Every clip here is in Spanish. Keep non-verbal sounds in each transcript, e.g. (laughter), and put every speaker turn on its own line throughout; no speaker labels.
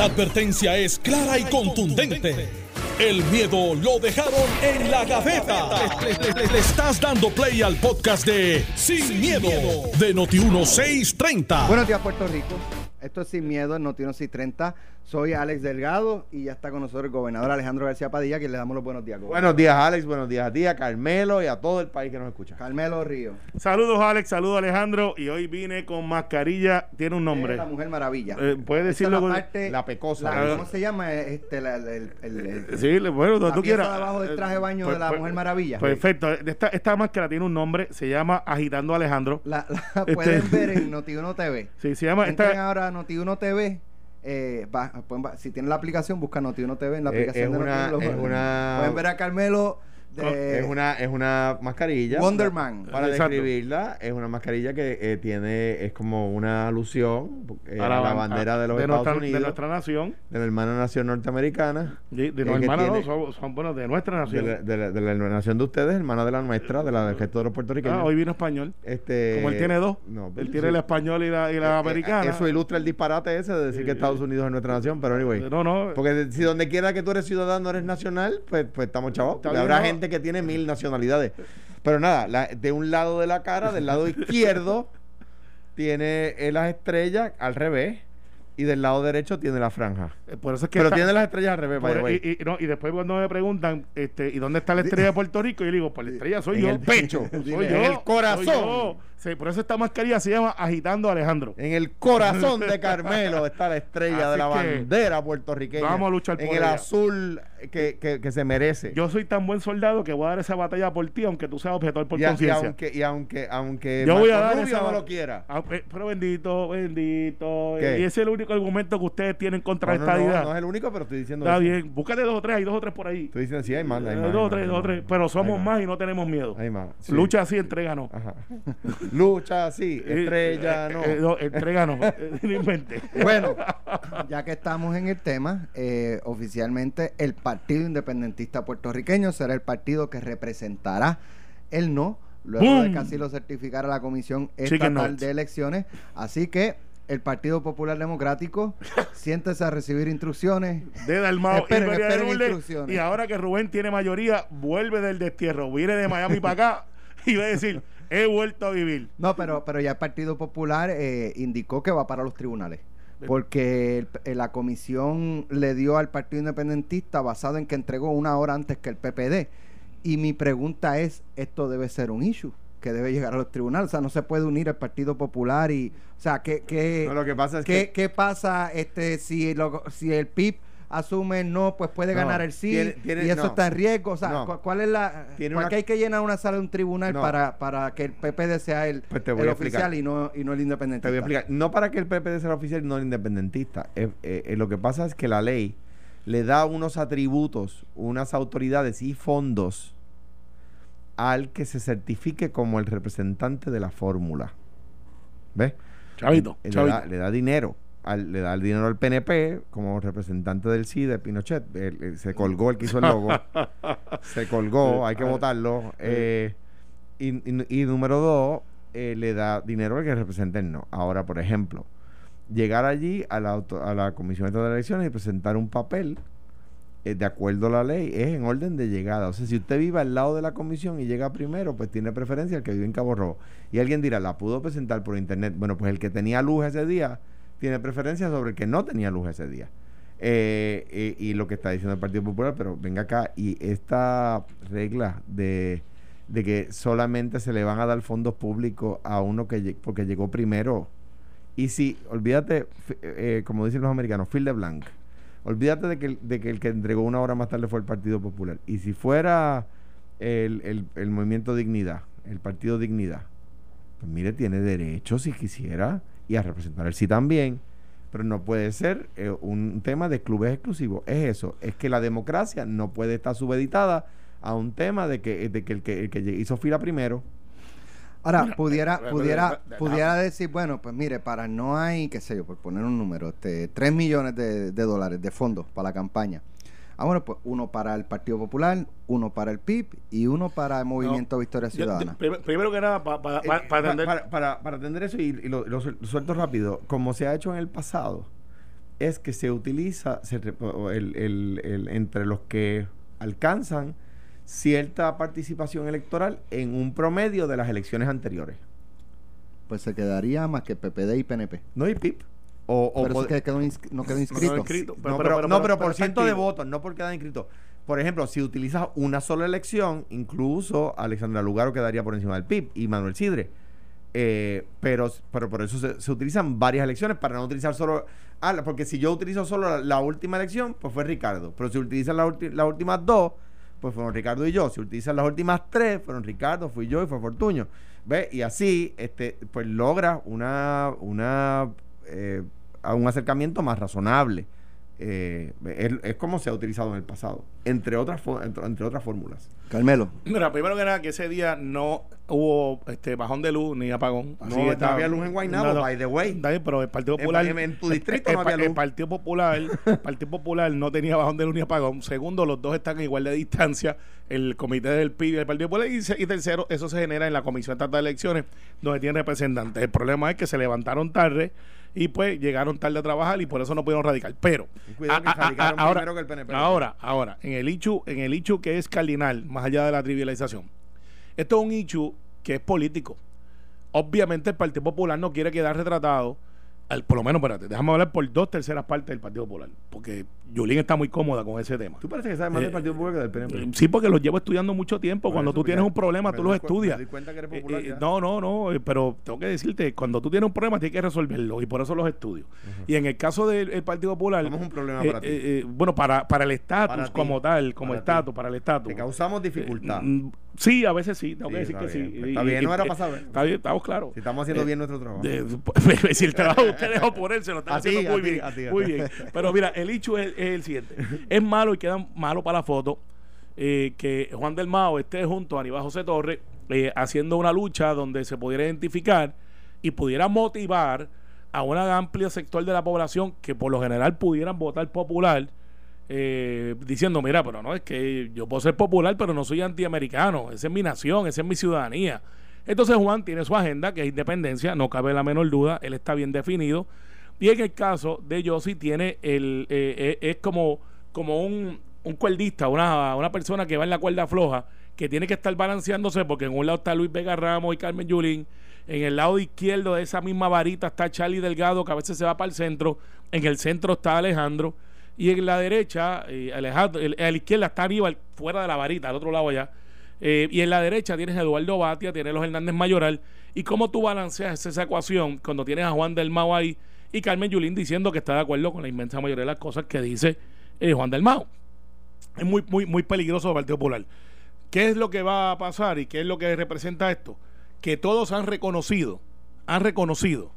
La advertencia es clara y contundente. El miedo lo dejaron en la gaveta. Le, estás dando play al podcast de Sin, miedo, de Noti1630.
Buenos días, Puerto Rico. Esto es Sin Miedo en Noti 30. Soy Alex Delgado y ya está con nosotros el gobernador Alejandro García Padilla, que le damos los buenos días. gobernador.
Buenos días, Alex. Buenos días a ti, a Carmelo y a todo el país que nos escucha.
Carmelo Río.
Saludos Alex, saludos Alejandro y hoy vine con mascarilla, tiene un nombre.
Es la Mujer Maravilla.
Eh, ¿Puedes decirlo?
la parte-
La pecosa.
la- ¿Cómo se llama? Este, la- el, el- el-
Sí, le- bueno, donde
la
tú quieras.
de abajo del traje de baño
Pues-
de la
pues-
Mujer Maravilla.
Perfecto. Esta, esta máscara tiene un nombre, se llama Agitando Alejandro.
La, la
Este-
pueden ver en Noti1 TV. (laughs)
Sí, se llama
Entren
esta.
ahora a Noti1 TV. eh, va- pueden va- si tienen la aplicación, busca Noti1 TV en la
Eh,
aplicación
es
de
una-
Noti1.
es una-
Pueden ver a Carmelo de
es una es una mascarilla
Wonder
para-
Man.
para
Exacto.
describirla es una mascarilla que eh, tiene es como una alusión eh, a, la
ban-
bandera de los
de
Estados
nuestra,
Unidos
de nuestra nación.
de la hermana nación norteamericana
De, de
tiene-
no, son, son, bueno, de nuestra
de
nación.
la, de la- de la nación de ustedes hermana de la nuestra de la del resto de los puertorriqueños
Ah, hoy vino español.
este
Como él tiene dos.
no,
él
sí.
tiene el español y la, y la
Eh, eh,
americana.
eso ilustra el disparate ese de decir que Estados Unidos es nuestra nación pero anyway
No, no.
Porque si donde quiera que tú eres ciudadano eres nacional, pues, pues estamos chavos. Habrá
¿no?
Gente que tiene mil nacionalidades. Pero nada, la- de un lado de la cara, del lado izquierdo, (laughs) tiene eh, las estrellas al revés. Y del lado derecho tiene la franja.
Eh, Por eso es que
Pero
está-
tiene las estrellas al revés, by the
Por-
way.
y, y- no, y después cuando me preguntan, este, ¿y dónde está la estrella de (laughs) Puerto Rico? Yo le digo, pues la estrella soy
En
yo.
el pecho. (laughs)
soy yo.
en el corazón.
Sí, por eso esta mascarilla se llama Agitando a Alejandro.
En el corazón de Carmelo está la estrella de la bandera puertorriqueña.
vamos a luchar
En
por
el
ella.
azul que, que- que se merece.
Yo soy tan buen soldado que voy a dar esa batalla por ti, aunque tú seas objetor por
y, a- y
conciencia.
aunque, y aunque, aunque
Yo voy a dar
Rubio
esa-
no lo quiera.
Ah, eh, pero bendito, bendito.
¿Qué?
Y ese es el único argumento que ustedes tienen contra
No, no,
esta
no,
idea.
no es el único, pero estoy diciendo
Está
eso.
bien, búscate dos o tres, hay dos o tres por ahí.
Estoy diciendo, sí, hay más. Hay
Eh,
más,
dos o tres, dos o tres. Pero somos más y no tenemos miedo.
Hay más. sí.
Lucha así, entréganos.
Ajá. (laughs) Lucha sí, estrella
Eh,
no.
eh, no, entréganos. (laughs) eh, no.
Bueno, ya que estamos en el tema, eh, oficialmente el Partido Independentista Puertorriqueño será el partido que representará el no, luego de
¡Bum!
que así lo certificara la Comisión Estatal de Elecciones. Así que el Partido Popular Democrático, (laughs) siéntese a recibir instrucciones.
de Dalmao
Esperen,
y
esperen instrucciones.
Y ahora que Rubén tiene mayoría, vuelve del destierro. Viene de Miami para acá y va a decir, he vuelto a vivir.
No, pero, pero ya el Partido Popular eh, indicó que va para los tribunales. Porque el- eh, la comisión le dio al Partido Independentista basado en que entregó una hora antes que el PPD. Y mi pregunta es, esto debe ser un issue que debe llegar a los tribunales. O sea, no se puede unir el Partido Popular y... O sea, ¿qué, qué,
No, lo que pasa es
qué,
que
qué pasa este si, lo- si el PIB asume no, pues puede
No,
ganar el sí
tiene- tiene-
y eso
no.
está en riesgo? O sea,
No.
¿cu- ¿cuál es la...
Tiene
¿Por
una-
qué hay que llenar una sala de un tribunal
No.
para, para que el PPD sea el,
Pues
el
explicar.
oficial y no, y no el independiente?
te voy a explicar. No para que el PPD sea el oficial y no el independentista. Eh, eh, eh, lo que pasa es que la ley le da unos atributos, unas autoridades y fondos al que se certifique como el representante de la fórmula. ¿Ves?
Chavito,
le,
chavito.
da, le da dinero. Al- le da el dinero al PNP como representante del sí de Pinochet. (laughs) Se colgó el que hizo el logo. se colgó, hay que votarlo. Eh, y, y- y número dos, eh, le da dinero al que represente el no. Ahora, por ejemplo, llegar allí a la, auto- a la Comisión de Elecciones y presentar un papel eh, de acuerdo a la ley, es en orden de llegada. O sea, si usted vive al lado de la comisión y llega primero, pues tiene preferencia el que vive en Cabo Rojo. Y alguien dirá, la pudo presentar por internet. Bueno, pues el que tenía luz ese día tiene preferencia sobre el que no tenía luz ese día. Eh, eh, y lo que está diciendo el Partido Popular, pero venga acá, y esta regla de, de que solamente se le van a dar fondos públicos a uno que porque llegó primero. Y si, olvídate, eh, como dicen los americanos, fill de blank. Olvídate de que, de que el que entregó una hora más tarde fue el Partido Popular. Y si fuera el, el- el movimiento Dignidad, el Partido Dignidad, pues mire, tiene derecho si quisiera y a representar el sí también. Pero no puede ser eh, un tema de clubes exclusivos. Es eso, es que la democracia no puede estar subeditada a un tema de que, de que, el, que el que hizo fila primero.
Ahora, pudiera,
eh, eh,
pudiera,
eh,
pudiera decir, bueno, pues mire, para no hay, qué sé yo, por poner un número, este, 3 millones de, de dólares de fondos para la campaña. Ah, bueno, pues uno para el Partido Popular, uno para el PIB y uno para el Movimiento Victoria Ciudadana.
yo- primero que nada, para
Eh, pa-
atender.
para, para- para atender eso y, y lo, lo suel- suelto rápido, como se ha hecho en el pasado, es que se utiliza se re- o el- el- el- entre los que alcanzan cierta participación electoral en un promedio de las elecciones anteriores.
Pues se quedaría más que PPD y PNP.
No hay PIP. O, o
que quedó no quedó
No
inscrito.
no,
Pero-
pero,
pero-
no,
pero-
pero por ciento de votos, no por quedar inscrito. Por ejemplo, si utilizas una sola elección, incluso Alexandra Lugaro quedaría por encima del PIB y Manuel Sidre. Eh, pero, pero por eso se, se utilizan varias elecciones para no utilizar solo. Ah, porque si yo utilizo solo la, la última elección, pues fue Ricardo. Pero si utilizan las ulti- las últimas dos, pues fueron Ricardo y yo. Si utilizan las últimas tres, fueron Ricardo, fui yo y fue Fortuño. ¿Ves? Y así, este, pues logra una, una eh, a un acercamiento más razonable. Eh, es, es como se ha utilizado en el pasado, entre otras, entre, entre otras fórmulas.
Carmelo.
Mira, primero que nada, que ese día no hubo este bajón de luz ni apagón.
No,
Así
no había luz en Guaynabo, by the way.
Pero el Partido Popular.
en- en tu distrito
el,
no había
el
luz.
Partido Popular, el (laughs) Partido Popular no tenía bajón de luz ni apagón. Segundo, los dos están en igual de distancia. El comité del PIB y el Partido Popular. Y, y tercero, eso se genera en la Comisión Estatal de Elecciones, donde tiene representantes. El problema es que se levantaron tarde y pues llegaron tarde a trabajar y por eso no pudieron radicar. Pero
Cuidado que
a- a- a-
radicaron
ahora,
primero que el PNP.
ahora, ahora, en el hecho, en el hecho que es cardinal, más allá de la trivialización, esto es un hecho que es político. Obviamente el Partido Popular no quiere quedar retratado, al- por lo menos, espérate, déjame hablar por dos terceras partes del Partido Popular, porque Yulín está muy cómoda con ese tema.
Tú parece que sabes más
Eh,
del Partido Popular que del PNP.
Sí, porque los llevo estudiando mucho tiempo.
Por
Cuando
eso,
tú tienes un problema, tú los estudias.
me doy cuenta que eres
Eh,
popular
eh,
ya.
no, no, no, eh, pero tengo que decirte, cuando tú tienes un problema, tienes que resolverlo y por eso los estudio. Y en el caso del el Partido Popular,
Somos un problema
eh,
para ti.
eh, eh, bueno, para, para el estatus como tal, como estatus, para el estatus.
Te causamos dificultad.
Eh, sí, a veces sí, tengo
Sí,
que decir
está
que
bien.
sí.
Pues
Y-
está bien,
y-
no era
eh,
saber. pues,
Está bien, estamos claros.
Si estamos haciendo
Eh,
bien nuestro trabajo.
de- (laughs) si el trabajo de ustedes o por él se lo
ti,
haciendo muy bien,
ti,
muy bien. Pero mira, el hecho es, es el siguiente. Es malo y queda malo para la foto eh, que Juan del Mao esté junto a Aníbal José Torres eh, haciendo una lucha donde se pudiera identificar y pudiera motivar a una amplia sector de la población que por lo general pudieran votar popular eh, diciendo, mira, pero no, es que yo puedo ser popular, pero no soy antiamericano, esa es mi nación, esa es mi ciudadanía. Entonces Juan tiene su agenda, que es independencia, no cabe la menor duda, él está bien definido. Y en el caso de Yossi tiene el, eh, eh, es como, como un, un cuerdista, una, una persona que va en la cuerda floja, que tiene que estar balanceándose porque en un lado está Luis Vega Ramos y Carmen Yulín, en el lado izquierdo de esa misma varita está Charlie Delgado, que a veces se va para el centro, en el centro está Alejandro, y en la derecha, eh, Alejandro, a la izquierda está Aníbal, fuera de la varita, al otro lado allá, eh, y en la derecha tienes a Eduardo Batia, tienes a los Hernández Mayoral, y cómo tú balanceas esa ecuación cuando tienes a Juan del Mao ahí y Carmen Yulín diciendo que está de acuerdo con la inmensa mayoría de las cosas que dice eh, Juan del Mao. Es muy, muy, muy peligroso el Partido Popular. ¿Qué es lo que va a pasar y qué es lo que representa esto? Que todos han reconocido, han reconocido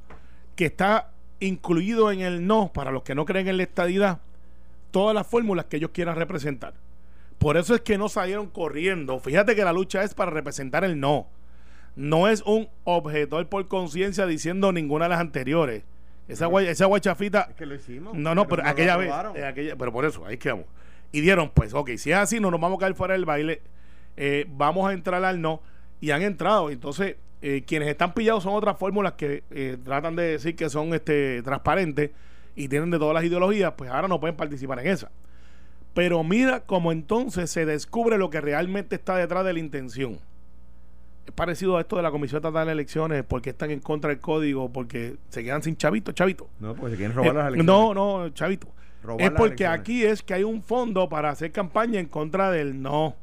que está incluido en el no, para los que no creen en la estadidad, todas las fórmulas que ellos quieran representar. Por eso es que no salieron corriendo. Fíjate que la lucha es para representar el no. No es un objetor por conciencia diciendo ninguna de las anteriores. Esa, guay- esa guachafita
Es que lo hicimos.
no, no, pero aquella vez, eh, aquella- pero por eso, ahí quedamos. Y dieron, pues, ok, si es así, no nos vamos a caer fuera del baile, eh, vamos a entrar al no, y han entrado. Entonces, eh, quienes están pillados son otras fórmulas que eh, tratan de decir que son este transparentes y tienen de todas las ideologías, pues ahora no pueden participar en esa. Pero mira cómo entonces se descubre lo que realmente está detrás de la intención. Es parecido a esto de la Comisión Estatal de Elecciones, porque están en contra del código, porque se quedan sin chavito, chavito.
No, porque se quieren robar
Eh,
las elecciones.
No, no, chavito.
Robar
es porque
elecciones.
aquí es que hay un fondo para hacer campaña en contra del no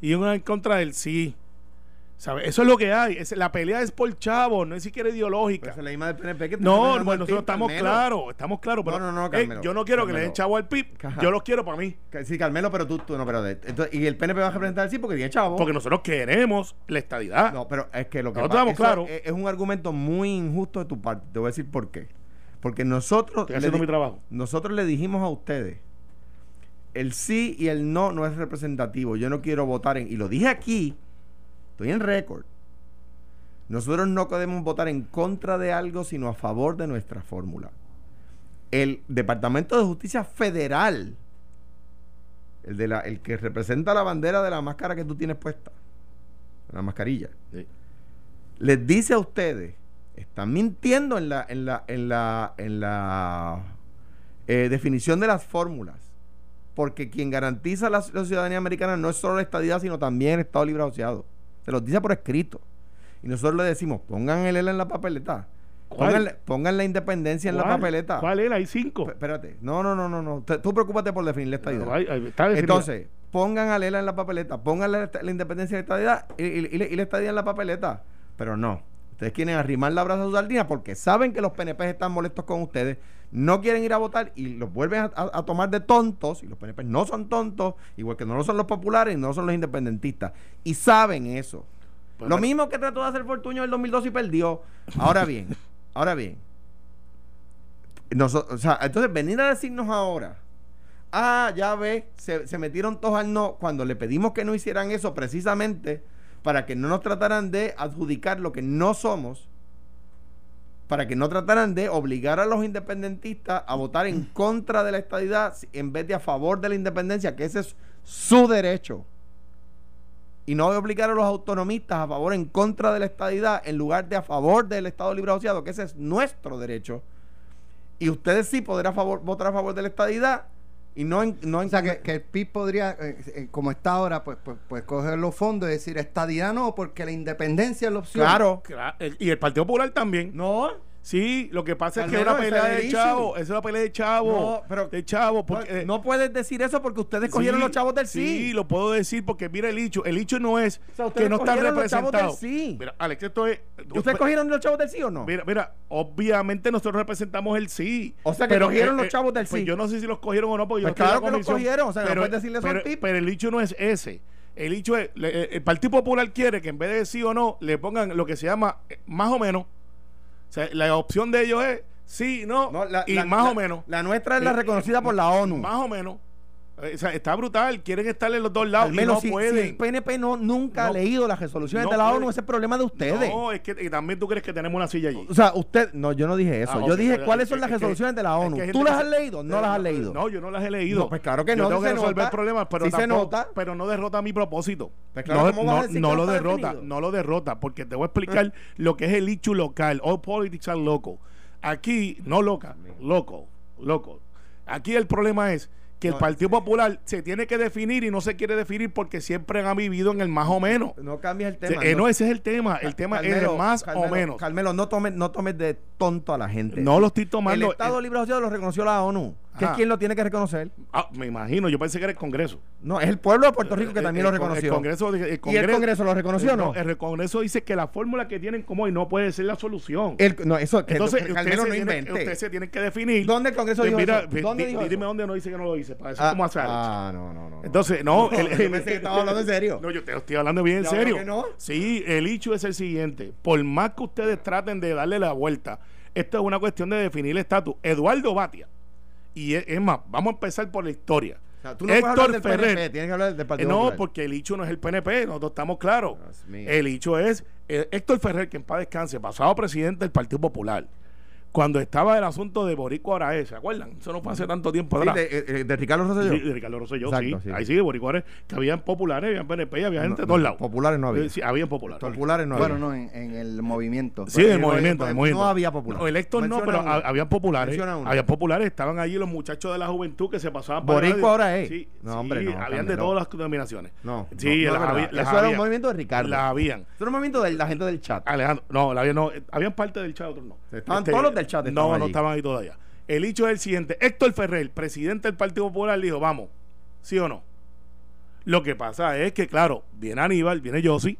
y una en contra del sí. ¿Sabes? Eso es lo que hay. Es, la pelea es por chavo, no es siquiera ideológica.
esa es la misma del PNP que está
No, bueno, nosotros
PIB,
estamos claros, estamos claros, pero
No, no, no,
eh,
Carmelo,
yo no quiero que le den chavo al PIB,
Ajá.
yo los quiero para mí,
Sí, Carmelo, pero tú, tú no, pero entonces, y el PNP va a representar sí porque tiene chavo.
porque nosotros queremos la estadidad.
No, pero es que lo que
Nosotros estamos claros.
Es, es un argumento muy injusto de tu parte. Te voy a decir por qué. Porque nosotros
Estoy haciendo mi trabajo.
nosotros le dijimos a ustedes el sí y el no no es representativo. Yo no quiero votar en y lo dije aquí. Estoy en récord. Nosotros no podemos votar en contra de algo sino a favor de nuestra fórmula. El Departamento de Justicia Federal, el, de la, el que representa la bandera de la máscara que tú tienes puesta, la mascarilla,
Sí.
les dice a ustedes, están mintiendo en la, en la, en la, en la Eh, definición de las fórmulas. Porque quien garantiza la, la ciudadanía americana no es solo la estadidad, sino también el Estado Libre Asociado. Se los dice por escrito. Y nosotros le decimos, pongan el ELA en la papeleta. Pongan, la- pongan la independencia en la papeleta.
¿Cuál era? Hay cinco.
P- Espérate. No, no, no, no. no. Te- Tú preocúpate por definir la estadidad.
Ay, ay, está definido.
Entonces, pongan a Lela en la papeleta, pongan la, la independencia la estadidad y, y- y y la estadía en la papeleta. Pero no. Ustedes quieren arrimar la brasa a su sardina porque saben que los PNP están molestos con ustedes, no quieren ir a votar y los vuelven a, a- a tomar de tontos. Y los PNP no son tontos, igual que no lo son los populares y no lo son los independentistas. Y saben eso.
Pues,
lo mismo que trató de hacer Fortuño en el 2002 y perdió. Ahora bien, (laughs) ahora bien. Noso- o sea, entonces venir a decirnos ahora, ah, ya ve, se, se metieron todos al no, cuando le pedimos que no hicieran eso precisamente para que no nos trataran de adjudicar lo que no somos, para que no trataran de obligar a los independentistas a votar en contra de la estadidad en vez de a favor de la independencia, que ese es su derecho. Y no obligar a los autonomistas a favor en contra de la estadidad en lugar de a favor del Estado Libre Asociado, que ese es nuestro derecho. Y ustedes sí podrán favor, votar a favor de la estadidad y no en, no en
O sea, que, que el PIB podría, eh, eh, como está ahora, pues, pues, pues coger los fondos y decir estadidad no, porque la independencia es la opción.
Claro.
Claro, el- Y el Partido Popular también.
No.
Sí, lo que pasa es que es una pelea de chavo. Es una pelea de chavo.
No, pero-
de chavo. Porque, eh,
no puedes decir eso porque ustedes cogieron
sí,
los chavos del sí.
Sí, lo puedo decir porque mira el hecho. El hecho no es
O sea,
que no están
cogieron los chavos del
representados.
sí.
Mira, Alex, esto es.
¿Ustedes cogieron los chavos del sí o no?
Mira, mira, obviamente nosotros representamos el sí.
O sea, que cogieron los chavos del
pues
sí.
yo no sé si los cogieron o no, porque yo
Pues
no en
claro
la
que los cogieron, o sea, no
pero,
puedes decirle eso al
pero,
PIB.
pero el hecho no es ese. El hecho es, eh, el Partido Popular quiere que en vez de sí o no, le pongan lo que se llama eh, más o menos. Sea, la opción de ellos es sí, no,
No, la-
y
la-
más
la-
o menos.
La nuestra es la
Eh,
reconocida
eh,
por la ONU.
Más o menos. Eh, O sea, está brutal. Quieren estar en los dos lados
Al
y
menos
no
si, si
pueden.
el PNP no, nunca ha leído las resoluciones
No
de la. ONU, ese es el problema de ustedes.
No, es que y también tú crees que tenemos una silla allí.
O sea, usted, no, yo no dije eso.
Ah,
yo dije cuáles
es
son las
que-
resoluciones de la
es
ONU.
que
¿Tú las has leído? No las has leído.
No, yo no las he leído.
No, pues claro que
Yo
no,
tengo
se
que resolver
nota.
problemas, pero
Sí se
tampoco-
nota.
pero no derrota mi propósito.
Pues claro,
no,
¿cómo vas a
no-
decir que
no
no
lo derrota,
definido?
no lo derrota, porque te voy a explicar lo que es el hecho local. All politics are local. Aquí, no loca, loco, loco. Aquí el problema es que el Partido Popular se tiene que definir y no se quiere definir porque siempre han vivido en el más o menos.
No cambies el tema.
Eh, no, ese es el tema. El tema es el más
Carmelo,
o menos.
Carmelo, no tomes, no tomes de tonto a la gente.
No lo estoy
El
tomando.
Estado
eh,
Libre Asociado lo reconoció la ONU. ¿Qué es quien lo tiene que reconocer?
ah, me imagino, yo pensé que era el Congreso.
No, es el pueblo de Puerto Rico que
Eh,
también
el
lo
con-
reconoció.
El Congreso, el
¿Y el
Congreso,
lo reconoció o no?
El Congreso dice que la fórmula que tienen como hoy no puede ser la solución.
No, eso que
Entonces,
que
usted se,
no invente.
usted se tiene que definir.
¿Dónde el Congreso
Eh,
dijo
mira,
eso?
di-
¿Dónde
di-
dijo
dime
eso?
dónde no dice que no lo dice. Para eso
Ah,
como hace Alex.
ah, no, no, no.
Entonces, no.
No, (laughs) yo pensé que estaba hablando en serio.
No, yo te estoy hablando bien en serio.
que no.
Sí, el hecho es el siguiente. Por más que ustedes traten de darle la vuelta, esto es una cuestión de definir el estatus. Eduardo Batia. Y es, más, vamos a empezar por la historia.
O sea, tú no hablar del
Ferrer.
PNP, tienes que hablar del
Eh,
Partido
no,
Popular.
porque el hecho no es el PNP, nosotros estamos claros. El hecho es eh, Héctor Ferrer, que en paz descanse, pasado presidente del Partido Popular, cuando estaba el asunto de Boricua Araez, ¿se acuerdan? Eso no fue hace tanto tiempo
Sí,
atrás.
de, eh, de Ricardo Rosselló.
Sí, de Ricardo Rosselló,
Exacto,
sí.
sí.
Ahí sí, de Boricua Araez, que habían populares, habían PNP, había gente de todos
no,
lados.
Populares no había.
Eh, Sí, habían populares.
Populares no había.
Bueno, no, en, en el movimiento.
Sí, en el
no,
movimiento,
no, había populares.
No, electos no, pero habían populares. Habían populares, estaban allí los muchachos de la juventud que se pasaban
Boricua
radio.
ahora es.
Sí,
No,
sí,
hombre, no,
habían de todas las denominaciones.
No,
Sí,
no, no es
las había- las
Eso era un movimiento de Ricardo.
Las habían.
Eso era un movimiento de la gente del chat.
Alejandro, no, la había, no, eh, habían parte del chat, otros no. Este,
Estaban todos los del chat,
No, no
allí.
estaban ahí todavía. El hecho es el siguiente: Héctor Ferrer, presidente del Partido Popular, dijo: Vamos, ¿sí o no? Lo que pasa es que, claro, viene Aníbal, viene Yossi,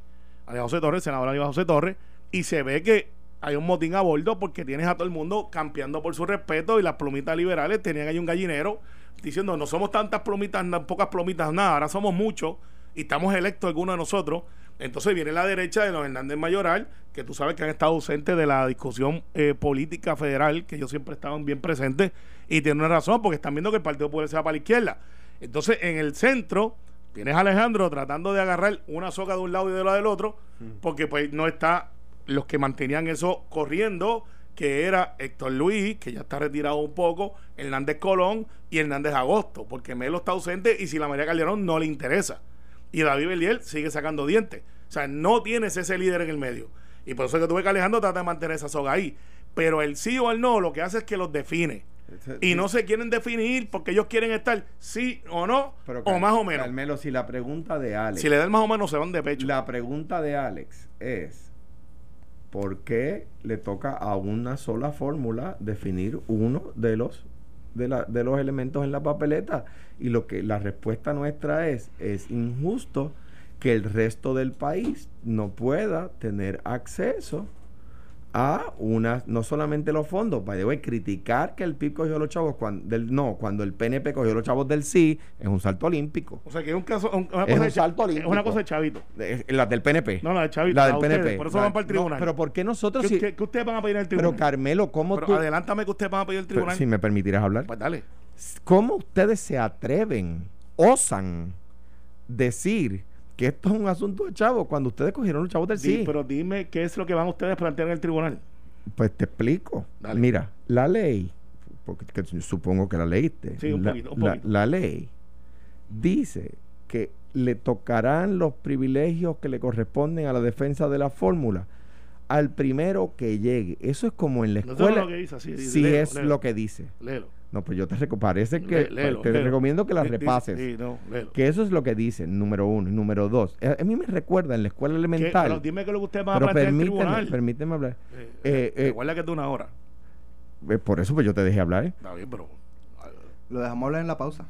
Aníbal José Torres, senador Aníbal José Torres, y se ve que hay un motín a bordo porque tienes a todo el mundo campeando por su respeto y las plumitas liberales tenían ahí un gallinero diciendo no somos tantas plumitas, pocas plumitas, nada, ahora somos muchos y estamos electos algunos de nosotros. Entonces viene la derecha de los Hernández Mayoral, que tú sabes que han estado ausentes de la discusión eh, política federal, que ellos siempre estaban bien presentes, y tienen una razón, porque están viendo que el Partido Popular se va para la izquierda. Entonces, en el centro, tienes a Alejandro tratando de agarrar una soga de un lado y de la del otro, porque pues no está los que mantenían eso corriendo, que era Héctor Luis, que ya está retirado un poco, Hernández Colón y Hernández Agosto, porque Melo está ausente y si la María Calderón no le interesa. Y David Beliel sigue sacando dientes. O sea, no tienes ese líder en el medio. Y por eso es que tuve que Alejandro trata de mantener esa soga ahí. Pero el sí o el no lo que hace es que los define. y no se quieren definir porque ellos quieren estar sí o no
Pero,
o más o menos.
Carmelo, si la pregunta de Alex.
Si le dan más o menos se van de pecho.
La pregunta de Alex es: ¿por qué le toca a una sola fórmula definir uno de los de, la- de los elementos en la papeleta? Y lo que la respuesta nuestra es: es injusto que el resto del país no pueda tener acceso a una, no solamente los fondos, by the way, criticar que el PIB cogió los chavos cuando, del no, cuando el PNP cogió los chavos del sí, es un salto olímpico.
o sea que es un caso, un- una
Es
cosa
un
de
salto
es
olímpico.
una cosa de chavito.
Eh, La del PNP.
No, la de chavito.
La del PNP.
ustedes, por eso
La-
van para el
no,
tribunal.
pero ¿por qué nosotros
¿Qué, qué ustedes van a pedir en el
Pero
tribunal?
Carmelo, ¿cómo
Pero
tú?
adelántame que ustedes van a pedir el
pero,
tribunal.
si me permitieras hablar.
Pues dale.
¿Cómo ustedes se atreven, osan decir que esto es un asunto de chavos cuando ustedes cogieron los chavos del
Di-
sí?
Pero dime qué es lo que van ustedes a plantear en el tribunal.
Pues te explico.
Dale.
Mira, la ley, porque que supongo que la leíste.
Sí, un
la,
poquito, un poquito.
la ley dice que le tocarán los privilegios que le corresponden a la defensa de la fórmula al primero que llegue. Eso es como en la
No
escuela.
lo que dice así.
si
léelo,
es
léelo,
lo que dice.
Léelo.
No, pues yo te parece que
léelo,
te
léelo.
recomiendo que la repases.
Sí, no.
Que eso es lo que dice, número uno. Y número dos, eh, a mí me recuerda en la escuela elemental.
Pero dime qué es lo que ustedes van a plantear en el
permíteme,
tribunal.
permíteme hablar.
Eh,
Eh, eh,
Recuerda que es de una hora.
Eh, Por eso pues yo te dejé hablar. ¿eh?
Está bien, pero.
Lo dejamos hablar en la pausa.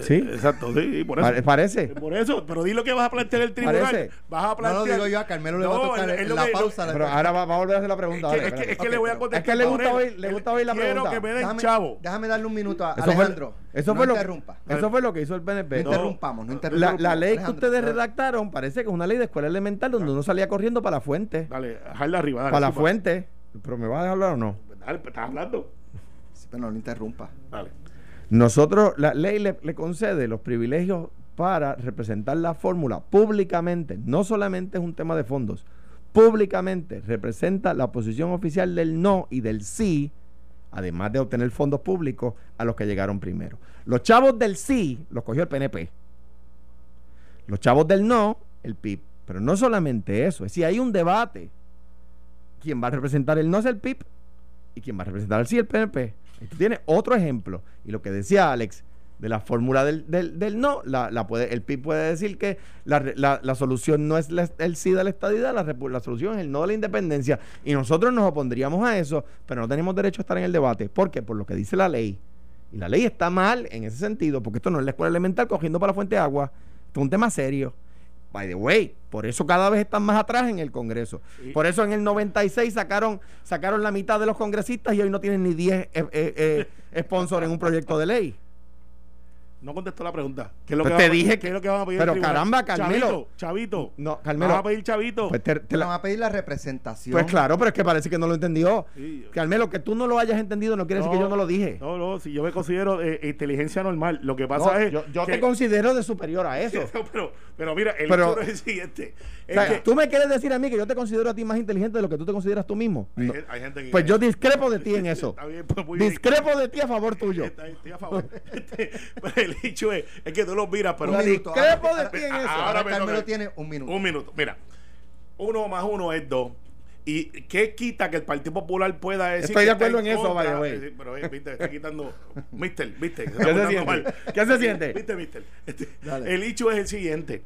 ¿Sí?
Exacto, sí, por eso.
Pare- parece.
Por eso, pero di lo que vas a plantear el tribunal.
Parece.
Vas a
No
plantear.
lo digo yo, a Carmelo le va a
No,
tocar en la
que-
pausa.
Pero ahora va, va a volver a hacer la pregunta.
Es que,
dale,
es que- es le voy a contestar.
Es que le gusta oír- le gusta oír la
Quiero
pregunta.
que me den
déjame,
chavo.
déjame darle un minuto a
Eso fue-
Alejandro.
Eso,
no
fue lo,
interrumpa.
eso fue lo que hizo el PNP.
No interrumpamos, no
La,
interrumpamos.
la ley que ustedes
no.
redactaron parece que es una ley de escuela elemental donde uno salía corriendo para la fuente.
Dale, jala arriba. Dale,
Para la fuente. Pero me vas a dejar hablar o no.
Dale, pues, estás hablando.
Sí, pero no lo interrumpa.
Dale.
Nosotros, la ley le, concede los privilegios para representar la fórmula públicamente. No solamente es un tema de fondos. Públicamente representa la posición oficial del no y del sí, además de obtener fondos públicos a los que llegaron primero. Los chavos del sí los cogió el PNP. Los chavos del no, el PIB. Pero no solamente eso, es si hay un debate. ¿Quién va a representar el no es el PIB? ¿Y quién va a representar el sí? El PNP. Y tú tienes otro ejemplo. Y lo que decía Alex de la fórmula del, del, del no, la, la puede, el PIB puede decir que la, la- solución no es el sí de la estadidad, la solución es el no de la independencia. Y nosotros nos opondríamos a eso, pero no tenemos derecho a estar en el debate. ¿Por qué? Por lo que dice la ley. Y la ley está mal en ese sentido, porque esto no es la escuela elemental cogiendo para la fuente de agua. Esto es un tema serio. By the way, por eso cada vez están más atrás en el Congreso. Por eso en el 96 sacaron, sacaron la mitad de los congresistas y hoy no tienen ni 10 eh, eh, eh, (laughs) sponsors en un proyecto de ley.
No contestó la pregunta. ¿Qué es lo
Pues
que
te
van pedir?
dije
¿Qué
que-
es lo que van a pedir?
pero caramba, Carmelo.
Chavito, chavito.
No, Carmelo.
Vamos a pedir chavito.
Pues, te- te la-
van a pedir la representación.
pues claro, pero es que parece que no lo entendió.
Sí.
Carmelo, que tú no lo hayas entendido no quiere decir que yo no lo dije.
No, no, si yo me considero eh, inteligencia normal, lo que pasa
No,
es.
yo yo
que-
te considero de superior a eso. (laughs)
pero, pero mira, el
Pero-
hecho no es el siguiente.
O sea,
que
tú me quieres decir a mí que yo te considero a ti más inteligente de lo que tú te consideras tú mismo.
hay,
No.
gen- hay gente que.
Pues yo discrepo de ti en (laughs) eso.
Está bien, pues muy bien.
Discrepo de ti a favor tuyo.
Estoy a favor. (laughs) El hecho es, es que tú los miras, pero.
Un minuto.
discrepo
ahora-
de ti en eso.
Ahora Carmelo tiene un minuto.
Un minuto. Mira, uno más uno es dos. ¿Y qué quita que el Partido Popular pueda decir
Estoy de acuerdo en eso.
Eh, sí, Pero, eh, viste, está quitando. (laughs) Mister, viste. se
¿Qué se siente?
mal.
¿Qué se siente? (laughs)
Viste, mister. Este, el hecho es el siguiente.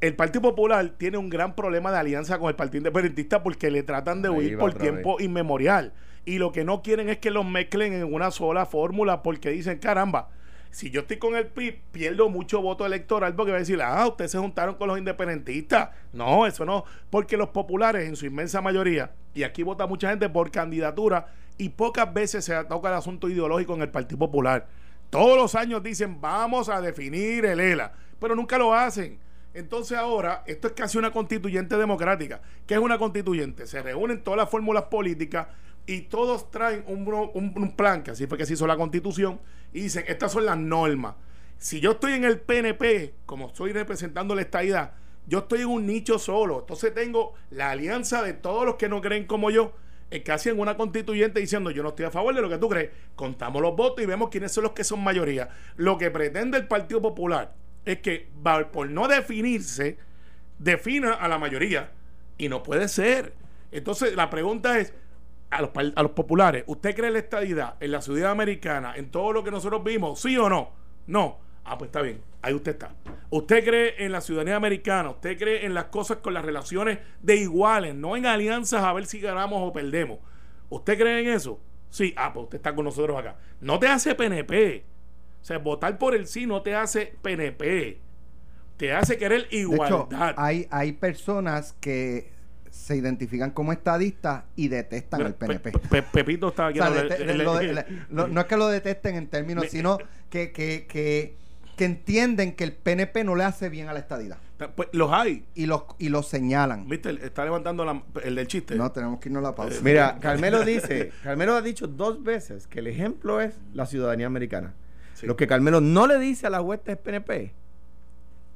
El Partido Popular tiene un gran problema de alianza con el Partido Independentista porque le tratan de
Ahí
huir por tiempo inmemorial. Y lo que no quieren es que los mezclen en una sola fórmula porque dicen, caramba, si yo estoy con el PIB, pierdo mucho voto electoral porque va a decir, ah, ustedes se juntaron con los independentistas. No, eso no, porque los populares en su inmensa mayoría, y aquí vota mucha gente por candidatura, y pocas veces se toca el asunto ideológico en el Partido Popular. Todos los años dicen, vamos a definir el ELA, pero nunca lo hacen. Entonces ahora, esto es casi una constituyente democrática. ¿Qué es una constituyente? Se reúnen todas las fórmulas políticas y todos traen un, un- un plan, que así fue que se hizo la constitución, y dicen, estas son las normas. Si yo estoy en el PNP, como estoy representando la estadidad, yo estoy en un nicho solo. Entonces tengo la alianza de todos los que no creen como yo, eh, casi en una constituyente diciendo yo no estoy a favor de lo que tú crees. Contamos los votos y vemos quiénes son los que son mayoría. Lo que pretende el Partido Popular es que por no definirse, defina a la mayoría. Y no puede ser. Entonces la pregunta es, a los, a los populares, ¿usted cree en la estadidad, en la ciudad americana, en todo lo que nosotros vimos? ¿Sí o no? No. Ah, pues está bien. Ahí usted está. ¿Usted cree en la ciudadanía americana? ¿Usted cree en las cosas con las relaciones de iguales, no en alianzas a ver si ganamos o perdemos? ¿Usted cree en eso? Sí. Ah, pues usted está con nosotros acá. No te hace PNP. O sea, votar por el sí no te hace PNP. Te hace querer igualdad.
hay, hay personas que se identifican como estadistas y detestan al PNP.
Pepito está aquí.
no, es que lo detesten en términos, sino que, que, que, que, entienden que el PNP no le hace bien a la estadidad.
Pues los hay.
Y los, y los señalan.
¿Viste? Está levantando el del chiste.
No, tenemos que irnos a la pausa.
Mira, Carmelo (laughs) dice, Carmelo ha dicho dos veces que el ejemplo es la ciudadanía americana. Lo que Carmelo no le dice a la huestes PNP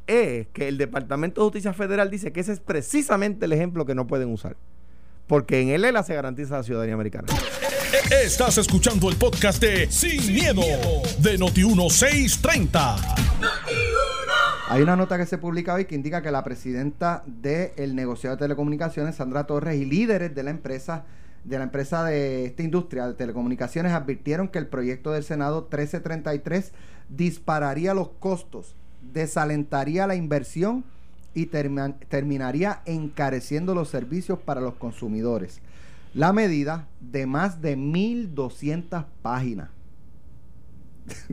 es que el Departamento de Justicia Federal dice que ese es precisamente el ejemplo que no pueden usar. Porque en el ELA se garantiza la ciudadanía americana.
Estás escuchando el podcast de Sin, miedo, de Noti1630.
Hay una nota que se publica hoy que indica que la presidenta del negociado de telecomunicaciones, Sandra Torres, y líderes de la empresa de la empresa de esta industria de telecomunicaciones advirtieron que el proyecto del Senado 1333 dispararía los costos desalentaría la inversión y terminaría encareciendo los servicios para los consumidores. La medida de más de 1.200 páginas.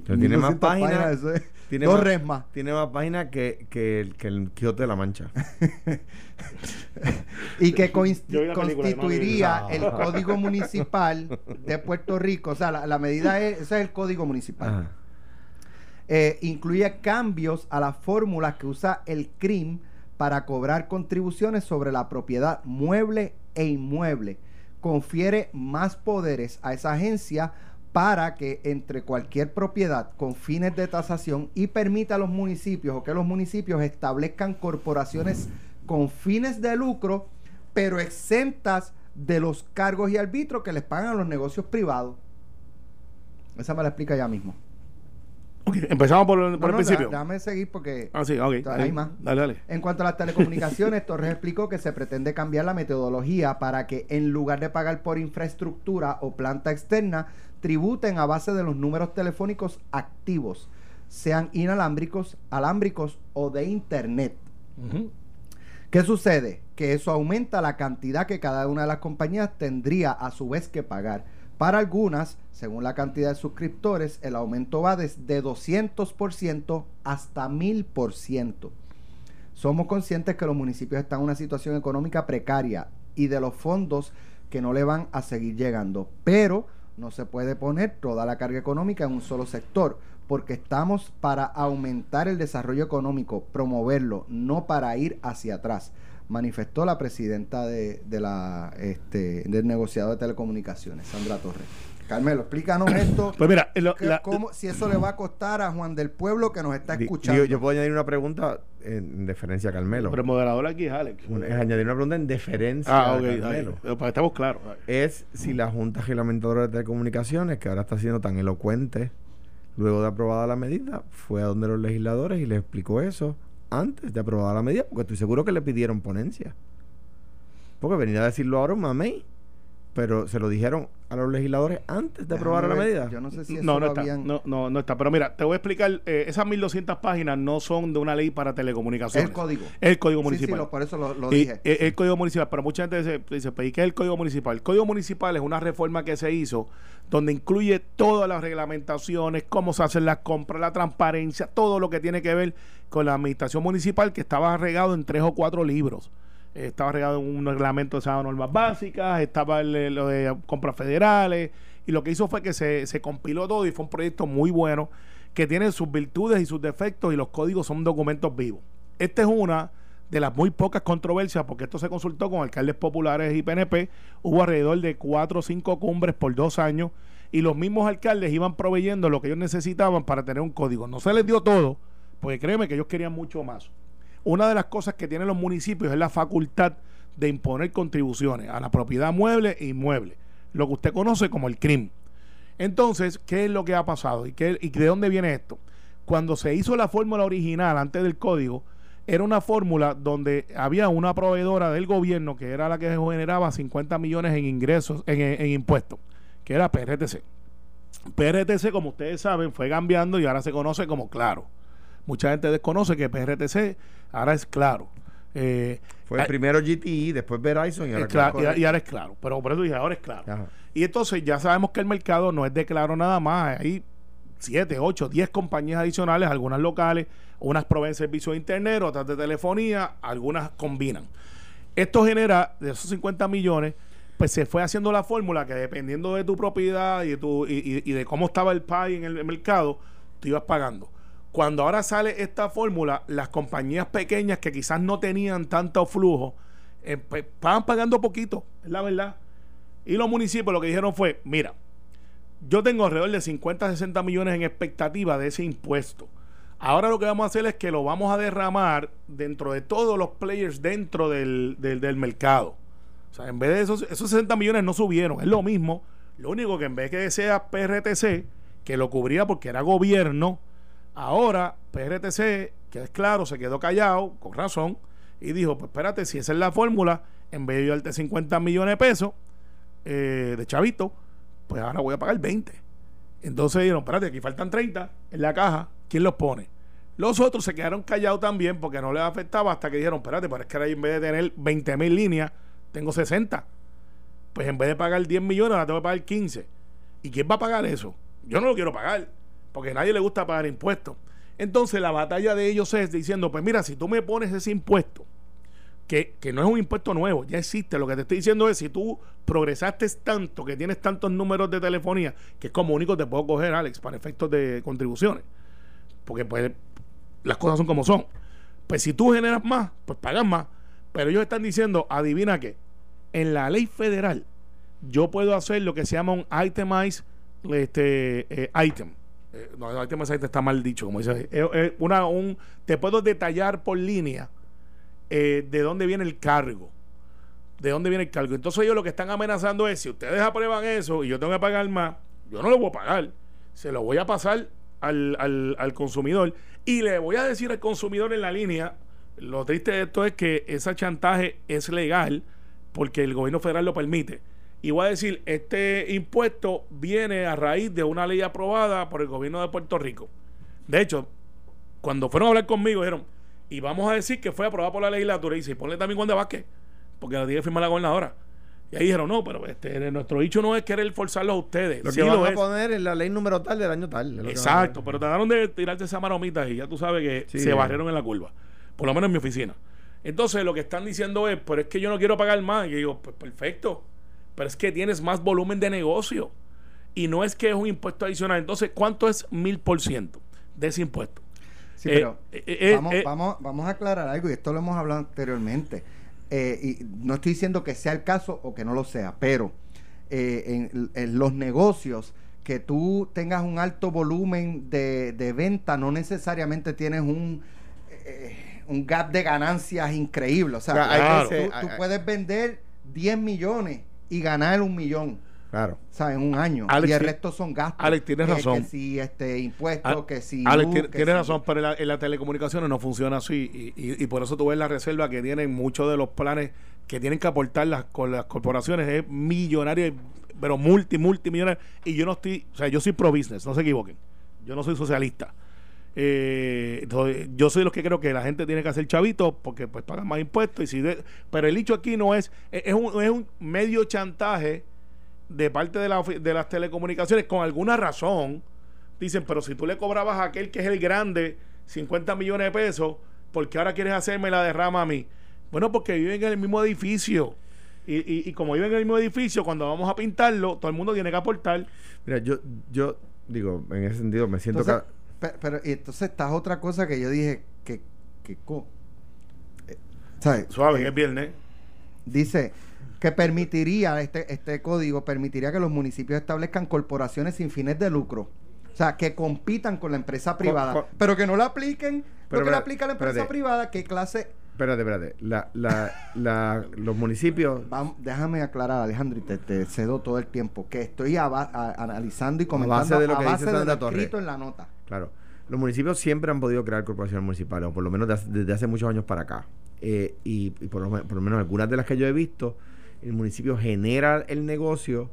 tiene más páginas.
tiene dos más,
Tiene más páginas que, el, que el Quijote de la Mancha. (laughs)
y que constituiría el Código Municipal de Puerto Rico. O sea, la, medida es, ese es el Código Municipal. Eh, incluye cambios a las fórmulas que usa el CRIM para cobrar contribuciones sobre la propiedad mueble e inmueble. Confiere más poderes a esa agencia para que entre cualquier propiedad con fines de tasación y permita a los municipios o que los municipios establezcan corporaciones con fines de lucro, pero exentas de los cargos y arbitros que les pagan a los negocios privados. Esa me la explica ya mismo
empezamos por, el principio.
déjame seguir porque
ah, sí, okay.
hay más.
Dale, dale.
En cuanto a las telecomunicaciones, (laughs) Torres explicó que se pretende cambiar la metodología para que en lugar de pagar por infraestructura o planta externa, tributen a base de los números telefónicos activos, sean inalámbricos, alámbricos o de internet. ¿Qué sucede? Que eso aumenta la cantidad que cada una de las compañías tendría a su vez que pagar. Para algunas, según la cantidad de suscriptores, el aumento va desde 200% hasta 1000%. Somos conscientes que los municipios están en una situación económica precaria y de los fondos que no le van a seguir llegando, pero no se puede poner toda la carga económica en un solo sector, porque estamos para aumentar el desarrollo económico, promoverlo, no para ir hacia atrás manifestó la presidenta de, la este, del negociado de telecomunicaciones, Sandra Torres. Carmelo, explícanos (coughs) esto.
Pues mira,
si eso le va a costar a Juan del Pueblo que nos está escuchando.
Yo, puedo añadir una pregunta en deferencia a Carmelo.
Pero moderador aquí es Alex.
es añadir una pregunta en deferencia
a Carmelo. para que estemos claros.
Es si la Junta Reglamentadora de Telecomunicaciones, que ahora está siendo tan elocuente, luego de aprobada la medida, fue a donde los legisladores y les explicó eso antes de aprobar la medida, porque estoy seguro que le pidieron ponencia. Porque venía a decirlo ahora un mamey, pero se lo dijeron a los legisladores antes de aprobar la medida.
Yo no sé si eso
no, no está, no, no, está. Pero mira, te voy a explicar, eh, esas 1200 páginas no son de una ley para telecomunicaciones.
El código.
El código municipal.
Sí, por eso lo, dije.
Eh, el, código municipal, pero mucha gente dice, dice, ¿y qué es el código municipal? El código municipal es una reforma que se hizo donde incluye todas las reglamentaciones, cómo se hacen las compras, la transparencia, todo lo que tiene que ver con la administración municipal que estaba regado en tres o cuatro libros estaba regado en un reglamento de esas normas básicas, estaba lo de compras federales, y lo que hizo fue que se, se compiló todo y fue un proyecto muy bueno que tiene sus virtudes y sus defectos y los códigos son documentos vivos. Esta es una de las muy pocas controversias, porque esto se consultó con alcaldes populares y PNP, hubo alrededor de cuatro o cinco cumbres por dos años y los mismos alcaldes iban proveyendo lo que ellos necesitaban para tener un código. No se les dio todo, porque créeme que ellos querían mucho más. Una de las cosas que tienen los municipios es la facultad de imponer contribuciones a la propiedad mueble e inmueble, lo que usted conoce como el CRIM. Entonces, ¿qué es lo que ha pasado? ¿Y, qué, y de dónde viene esto? Cuando se hizo la fórmula original antes del código, era una fórmula donde había una proveedora del gobierno que era la que generaba 50 millones en ingresos, en, en impuestos, que era PRTC. PRTC, como ustedes saben, fue cambiando y ahora se conoce como Claro. Mucha gente desconoce que PRTC ahora es Claro. Eh,
Fue
ah,
primero GTE, después Verizon y ahora,
es claro, y, y ahora es Claro. Pero por eso dije, ahora es Claro.
Ajá.
Y entonces ya sabemos que el mercado no es de Claro nada más. Hay 7, 8, 10 compañías adicionales, algunas locales, unas proveen servicios de internet, otras de telefonía, algunas combinan. Esto genera, de esos 50 millones, pues se fue haciendo la fórmula que dependiendo de tu propiedad y de, tu, y, y- y de cómo estaba el pay en el mercado, tú ibas pagando. Cuando ahora sale esta fórmula, las compañías pequeñas que quizás no tenían tanto flujo, eh, pues, estaban pagando poquito, es la verdad. Y los municipios lo que dijeron fue, mira, yo tengo alrededor de 50, 60 millones en expectativa de ese impuesto. Ahora lo que vamos a hacer es que lo vamos a derramar dentro de todos los players dentro del, del- del mercado. O sea, en vez de esos, esos 60 millones no subieron, es lo mismo. Lo único que en vez que sea PRTC, que lo cubría porque era gobierno, ahora PRTC, que es claro, se quedó callado, con razón, y dijo, pues espérate, si esa es la fórmula, en vez de yo darte 50 millones de pesos eh, de chavito, pues ahora voy a pagar 20. Entonces dijeron, espérate, aquí faltan 30 en la caja, ¿quién los pone? Los otros se quedaron callados también porque no les afectaba hasta que dijeron, espérate, pero es que ahora en vez de tener 20 mil líneas, tengo 60. Pues en vez de pagar 10 millones, ahora tengo que pagar 15. ¿Y quién va a pagar eso? Yo no lo quiero pagar, porque nadie le gusta pagar impuestos. Entonces la batalla de ellos es diciendo, pues mira, si tú me pones ese impuesto, que, que no es un impuesto nuevo, ya existe. Lo que te estoy diciendo es, si tú progresaste tanto, que tienes tantos números de telefonía, que es como único te puedo coger, Alex, para efectos de contribuciones. Porque pues las cosas son como son. Pues si tú generas más, pues pagas más. Pero ellos están diciendo, adivina qué, en la ley federal yo puedo hacer lo que se llama un itemized este, eh, item. Eh, no, itemized item está mal dicho, como dice. Eh, eh, una, un, te puedo detallar por línea eh, de dónde viene el cargo. De dónde viene el cargo. Entonces ellos lo que están amenazando es, si ustedes aprueban eso y yo tengo que pagar más, yo no lo voy a pagar. Se lo voy a pasar al, al, al consumidor y le voy a decir al consumidor en la línea, lo triste de esto es que ese chantaje es legal porque el gobierno federal lo permite. Y voy a decir, este impuesto viene a raíz de una ley aprobada por el gobierno de Puerto Rico. De hecho, cuando fueron a hablar conmigo, dijeron, y vamos a decir que fue aprobada por la legislatura. Y dice, ponle también Juan de Vázquez, porque lo tiene que firmar la gobernadora. Y ahí dijeron, no, pero este, nuestro dicho no es querer forzarlos a ustedes.
Lo
Sí
que van
lo
a poner en la ley número tal del año tal.
Exacto, pero trataron de tirarse esa maromita y ya tú sabes que
Sí.
se barrieron en la curva. Por lo menos en mi oficina. Entonces lo que están diciendo es, pero es que yo no quiero pagar más. Y yo digo, pues perfecto. Pero es que tienes más volumen de negocio. Y no es que es un impuesto adicional. Entonces, ¿cuánto es mil por ciento de ese impuesto?
Sí,
Eh,
pero
eh, eh,
vamos,
eh,
vamos, vamos a aclarar algo, y esto lo hemos hablado anteriormente. Eh, y no estoy diciendo que sea el caso o que no lo sea, pero eh, en, en los negocios que tú tengas un alto volumen de, de venta, no necesariamente tienes un, eh, un gap de ganancias increíble. O sea,
Claro,
tú, puedes vender 10 millones y ganar un millón.
Claro.
O sea, en un año.
Alex,
y el resto son gastos.
Alex, tienes
Que-
razón.
Que si este impuestos,
Al-
que si.
Alex, tiene-
que
tienes
si-
razón, pero en, la, en las telecomunicaciones no funciona así. Y, y- y por eso tú ves la reserva que tienen muchos de los planes que tienen que aportar las, con las corporaciones. Es millonario, pero multi, multimillonario. Y yo no estoy, o sea, yo soy pro business, no se equivoquen. Yo no soy socialista. Eh, entonces, yo soy de los que creo que la gente tiene que hacer chavito porque pues pagan más impuestos. y si de- Pero el hecho aquí no es, es, un, es un medio chantaje de parte de, la, de las telecomunicaciones con alguna razón. Dicen, pero si tú le cobrabas a aquel que es el grande 50 millones de pesos, ¿por qué ahora quieres hacerme la derrama a mí? Bueno, porque viven en el mismo edificio. Y, y, y como viven en el mismo edificio, cuando vamos a pintarlo, todo el mundo tiene que aportar.
Mira, yo, yo digo, en ese sentido me siento
Entonces,
que.
pe- pero, y entonces está otra cosa que yo dije que, que co- eh, ¿sabes?
Suave,
Eh,
es viernes.
dice que permitiría este este código permitiría que los municipios establezcan corporaciones sin fines de lucro o sea que compitan con la empresa privada
co-
pero que no la apliquen
Pero,
lo que la
espera,
aplica la empresa
espérate.
privada qué clase
Espérate, espérate. La, la, la, los municipios.
Vamos, déjame aclarar Alejandro y te, te cedo todo el tiempo que estoy aba- a- analizando y
A
comentando
base de lo que
a base
dice Sandra Torres.
escrito en la nota
Claro. los municipios siempre han podido crear corporaciones municipales, o por lo menos desde, hace muchos años para acá. Eh, y, por, lo, por, lo, menos algunas de las que yo he visto, el municipio genera el negocio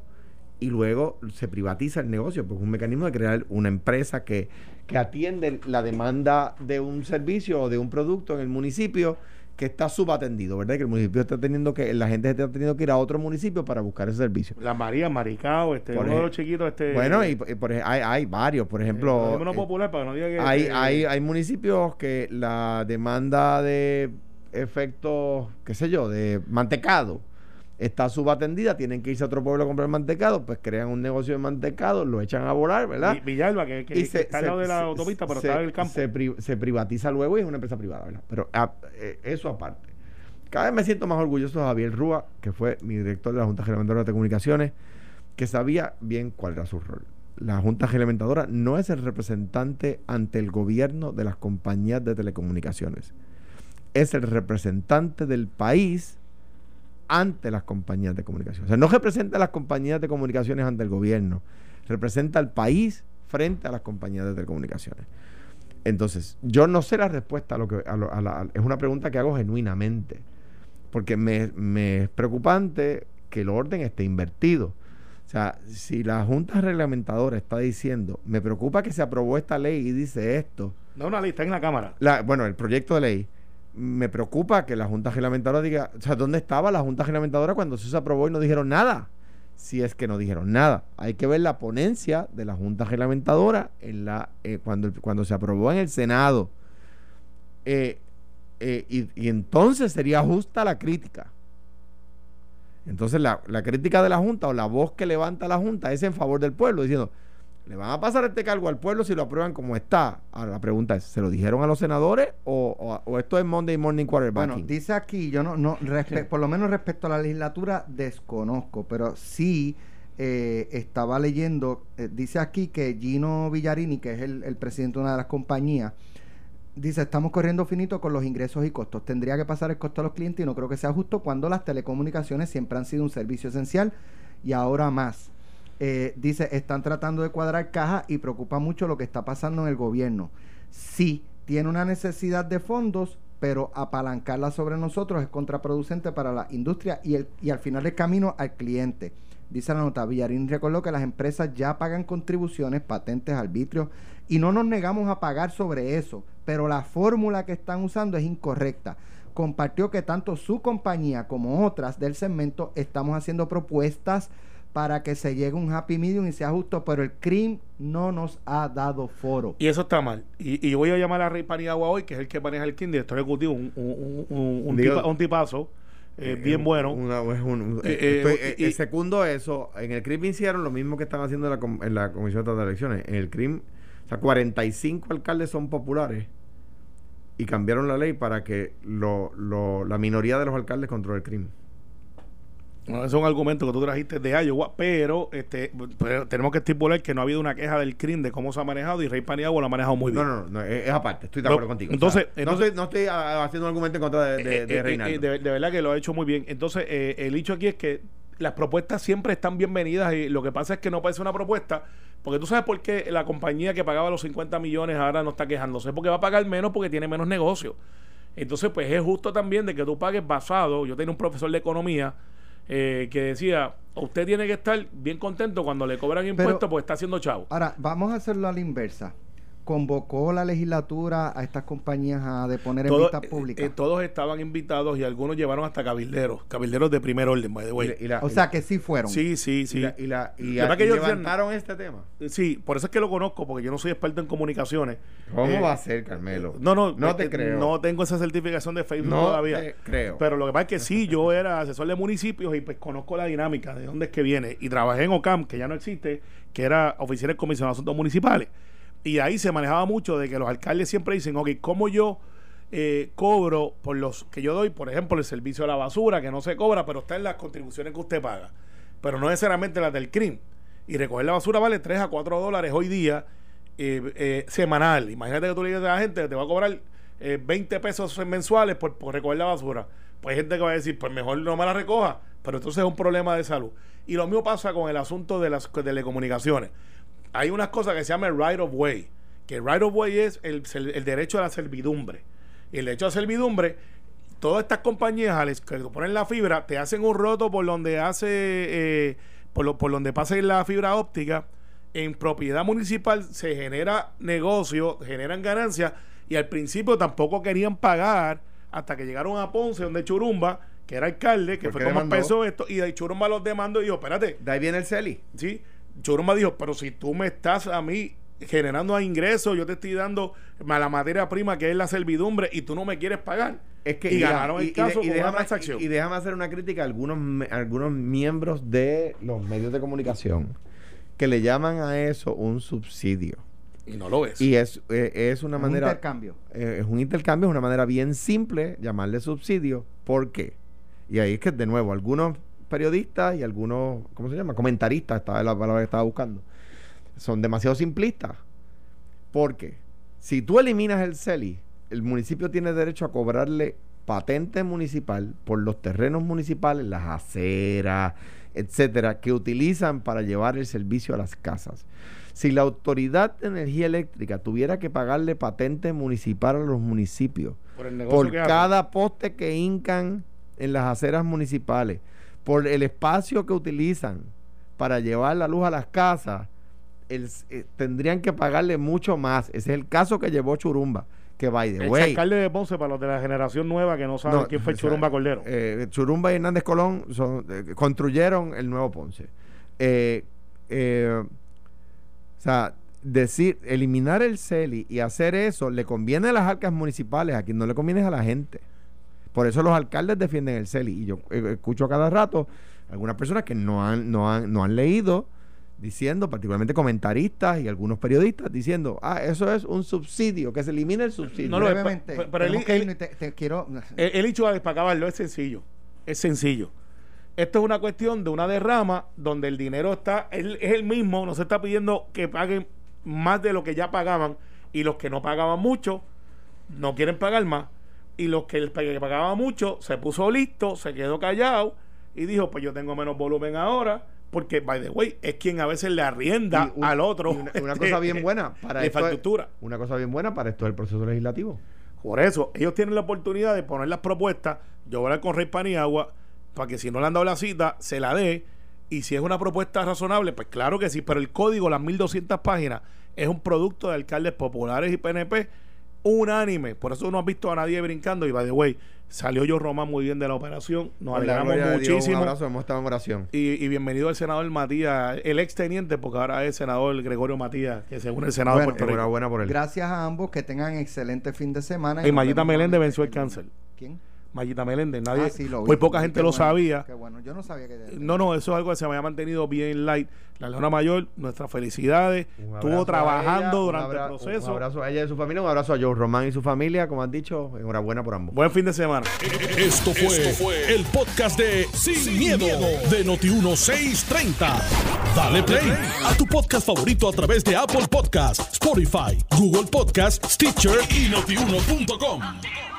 y luego se privatiza el negocio, porque es un mecanismo de crear una empresa que, que atiende la demanda de un servicio o de un producto en el municipio que está subatendido, ¿verdad? Que el municipio está teniendo que, la gente está teniendo que ir a otro municipio para buscar ese servicio.
La María, Maricao, este, uno de los chiquitos, este.
Bueno, y, por, hay, hay varios, por ejemplo.
Eh, popular para que no diga que.
Hay,
este,
hay, hay municipios que la demanda de efectos, qué sé yo, de mantecado está subatendida, tienen que irse a otro pueblo a comprar mantecado, pues crean un negocio de mantecado, lo echan a volar, ¿verdad?
Villalba, que, está al lado de la autopista, pero está en el campo.
Se, privatiza luego y es una empresa privada, ¿verdad? Pero ah, eh, eso aparte. Cada vez me siento más orgulloso de Javier Rúa, que fue mi director de la Junta Reglamentadora de Comunicaciones, que sabía bien cuál era su rol. La Junta Reglamentadora no es el representante ante el gobierno de las compañías de telecomunicaciones. Es el representante del país ante las compañías de comunicación. O sea, no representa a las compañías de comunicaciones ante el gobierno, representa al país frente a las compañías de telecomunicaciones. Entonces, yo no sé la respuesta a lo que es una pregunta que hago genuinamente, porque me, me, es preocupante que el orden esté invertido. O sea, si la Junta Reglamentadora está diciendo, me preocupa que se aprobó esta ley y dice esto.
No, una ley, está en la Cámara.
La, bueno, el proyecto de ley me preocupa que la Junta Reglamentadora diga, o sea, ¿dónde estaba la Junta Reglamentadora cuando se aprobó y no dijeron nada? Si es que no dijeron nada. Hay que ver la ponencia de la Junta Reglamentadora en la, eh, cuando, cuando se aprobó en el Senado. Eh, eh, y, entonces sería justa la crítica. Entonces la, la crítica de la Junta o la voz que levanta la Junta es en favor del pueblo, diciendo, ¿Le van a pasar este cargo al pueblo si lo aprueban como está? Ahora la pregunta es, ¿se lo dijeron a los senadores o, esto es Monday Morning Quarterback?
Bueno, dice aquí, yo no, no por lo menos respecto a la legislatura, desconozco, pero sí eh, estaba leyendo, eh, dice aquí que Gino Villarini, que es el, el presidente de una de las compañías, dice, estamos corriendo finito con los ingresos y costos. Tendría que pasar el costo a los clientes y no creo que sea justo cuando las telecomunicaciones siempre han sido un servicio esencial y ahora más. Eh, dice, están tratando de cuadrar caja y preocupa mucho lo que está pasando en el gobierno. Sí, tiene una necesidad de fondos, pero apalancarla sobre nosotros es contraproducente para la industria y, el, y al final del camino al cliente. Dice la nota, Villarín recordó que las empresas ya pagan contribuciones, patentes, arbitrios, y no nos negamos a pagar sobre eso, pero la fórmula que están usando es incorrecta. Compartió que tanto su compañía como otras del segmento estamos haciendo propuestas para que se llegue a un happy medium y sea justo, pero el CRIM no nos ha dado foro.
Y eso está mal. Y, yo voy a llamar a Rey Paniagua hoy, que es el que maneja el CRIM, director ejecutivo, un, un, un, un, tipazo. Eh, eh, bien bueno.
el segundo eso, en el CRIM hicieron lo mismo que están haciendo en la, en la Comisión de Elecciones. En el CRIM, o sea, 45 alcaldes son populares y cambiaron la ley para que lo, lo, la minoría de los alcaldes controle el CRIM
es un argumento que tú trajiste de Iowa, pero este tenemos que estipular que no ha habido una queja del CRIM de cómo se ha manejado y Rey Paniagua lo ha manejado muy bien.
No, no, no, es, aparte, estoy de acuerdo contigo.
Entonces,
no, estoy, no estoy haciendo un argumento en contra de, de, eh, eh,
eh, de, de, verdad que lo ha hecho muy bien. Entonces, el hecho aquí es que las propuestas siempre están bienvenidas y lo que pasa es que no parece una propuesta, porque tú sabes por qué la compañía que pagaba los 50 millones ahora no está quejándose, porque va a pagar menos porque tiene menos negocio. Entonces, pues es justo también de que tú pagues basado, yo tenía un profesor de economía, eh, que decía, usted tiene que estar bien contento cuando le cobran impuestos porque está haciendo chavo.
Ahora, vamos a hacerlo a la inversa convocó la legislatura a estas compañías a deponer en vistas públicas?
Eh, todos estaban invitados y algunos llevaron hasta cabilderos, cabilderos de primer orden, by
o sea que sí fueron.
Sí, sí, sí.
Y, la, y, levantaron este tema.
Sí, por eso es que lo conozco, porque yo no soy experto en comunicaciones.
¿Cómo eh, va a ser, Carmelo?
No, no, no te eh, creo. No tengo esa certificación de Facebook no todavía. Te
creo.
Pero lo que pasa es que sí, yo (laughs) era asesor de municipios y pues conozco la dinámica de dónde es que viene. Y trabajé en OCAM, que ya no existe, que era oficial de comisión de asuntos municipales. Y ahí se manejaba mucho de que los alcaldes siempre dicen, ok, ¿cómo yo eh, cobro por los que yo doy, por ejemplo, el servicio de la basura, que no se cobra, pero está en las contribuciones que usted paga, pero no necesariamente las del CRIM. Y recoger la basura vale 3 a 4 dólares hoy día eh, eh, semanal. Imagínate que tú le dices a la gente que te va a cobrar 20 pesos mensuales por, por, recoger la basura. Pues hay gente que va a decir, pues mejor no me la recoja, pero entonces es un problema de salud. Y lo mismo pasa con el asunto de las telecomunicaciones hay unas cosas que se llaman right of way, que right of way es el, el derecho a la servidumbre. Y el derecho a la servidumbre, todas estas compañías al que ponen la fibra, te hacen un roto por donde hace, eh, por, lo, por donde pase la fibra óptica. En propiedad municipal se genera negocio, generan ganancias y al principio tampoco querían pagar hasta que llegaron a Ponce, donde Churumba, que era alcalde, que fue como empezó esto, y de Churumba los demandó y dijo, espérate.
De ahí viene el CELI.
Sí, Churumba dijo, pero si tú me estás a mí generando ingresos, yo te estoy dando la materia prima que es la servidumbre y tú no me quieres pagar.
Es que, y, ganaron el caso y, déjame, transacción. Y, déjame hacer una crítica a algunos, algunos miembros de los medios de comunicación que le llaman a eso un subsidio.
Y no lo es.
Y es, eh, es una manera.
Un intercambio.
Eh, es un intercambio, es una manera bien simple llamarle subsidio. ¿Por qué? Y ahí es que, de nuevo, algunos periodistas y algunos, ¿cómo se llama? Comentaristas, esta es la palabra que estaba buscando son demasiado simplistas. Porque si tú eliminas el CELI, el municipio tiene derecho a cobrarle patente municipal por los terrenos municipales, las aceras, etcétera, que utilizan para llevar el servicio a las casas. Si la autoridad de energía eléctrica tuviera que pagarle patente municipal a los municipios por, cada poste que hincan en las aceras municipales, por el espacio que utilizan para llevar la luz a las casas, el, eh, tendrían que pagarle mucho más. Ese es el caso que llevó Churumba. Que by the
el alcalde de Ponce, para los de la generación nueva que no saben quién fue Churumba Cordero.
Eh, Churumba y Hernández Colón eh, construyeron el nuevo Ponce. o sea, decir, eliminar el CELI y hacer eso le conviene a las arcas municipales, a quien no le conviene a la gente. Por eso los alcaldes defienden el CELI. Y yo escucho cada rato algunas personas que no han, no han, no han leído diciendo, particularmente comentaristas y algunos periodistas, diciendo, ah, eso es un subsidio, que se elimine el subsidio. No,
Brevemente, pero, el,
quiero... El, hecho de para acabarlo es sencillo, es sencillo. Esto es una cuestión de una derrama donde el dinero está, es el mismo, no se está pidiendo que paguen más de lo que ya pagaban y los que no pagaban mucho no quieren pagar más y los que, que pagaban mucho se puso listo, se quedó callado y dijo, pues yo tengo menos volumen ahora porque, by the way, es quien a veces le arrienda al otro.
Una, una, cosa bien (laughs) buena para esto. una cosa bien buena para esto es el proceso legislativo.
Por eso, ellos tienen la oportunidad de poner las propuestas. Yo voy a con Rey Paniagua para que si no le han dado la cita, se la dé. Y si es una propuesta razonable, pues claro que sí. Pero el código, las 1200 páginas, es un producto de alcaldes populares y PNP unánime. Por eso no has visto a nadie brincando. Y by the way, salió yo Román muy bien de la operación. Nos alegramos muchísimo. un
abrazo, hemos estado en oración.
Y, bienvenido al senador Matías, el ex teniente, porque ahora es senador Gregorio Matías, que según el Senado
bueno, de Puerto Rico. por él. Gracias a ambos, que tengan excelente fin de semana.
Y, Mayita Meléndez venció el cáncer. ¿Quién? Mayita Meléndez, nadie, ah, muy poca gente lo sabía.
bueno, yo no sabía que...
No, no, eso es algo que se me había mantenido bien light. La Leona Mayor, nuestras felicidades, estuvo trabajando durante el proceso.
Un abrazo a ella y su familia, un abrazo a Joe Román y su familia, como han dicho, enhorabuena por ambos.
Buen fin de semana.
Esto fue, el podcast de Sin, miedo, de Noti1630. Dale play a tu podcast favorito a través de Apple Podcasts, Spotify, Google Podcasts, Stitcher y notiuno.com.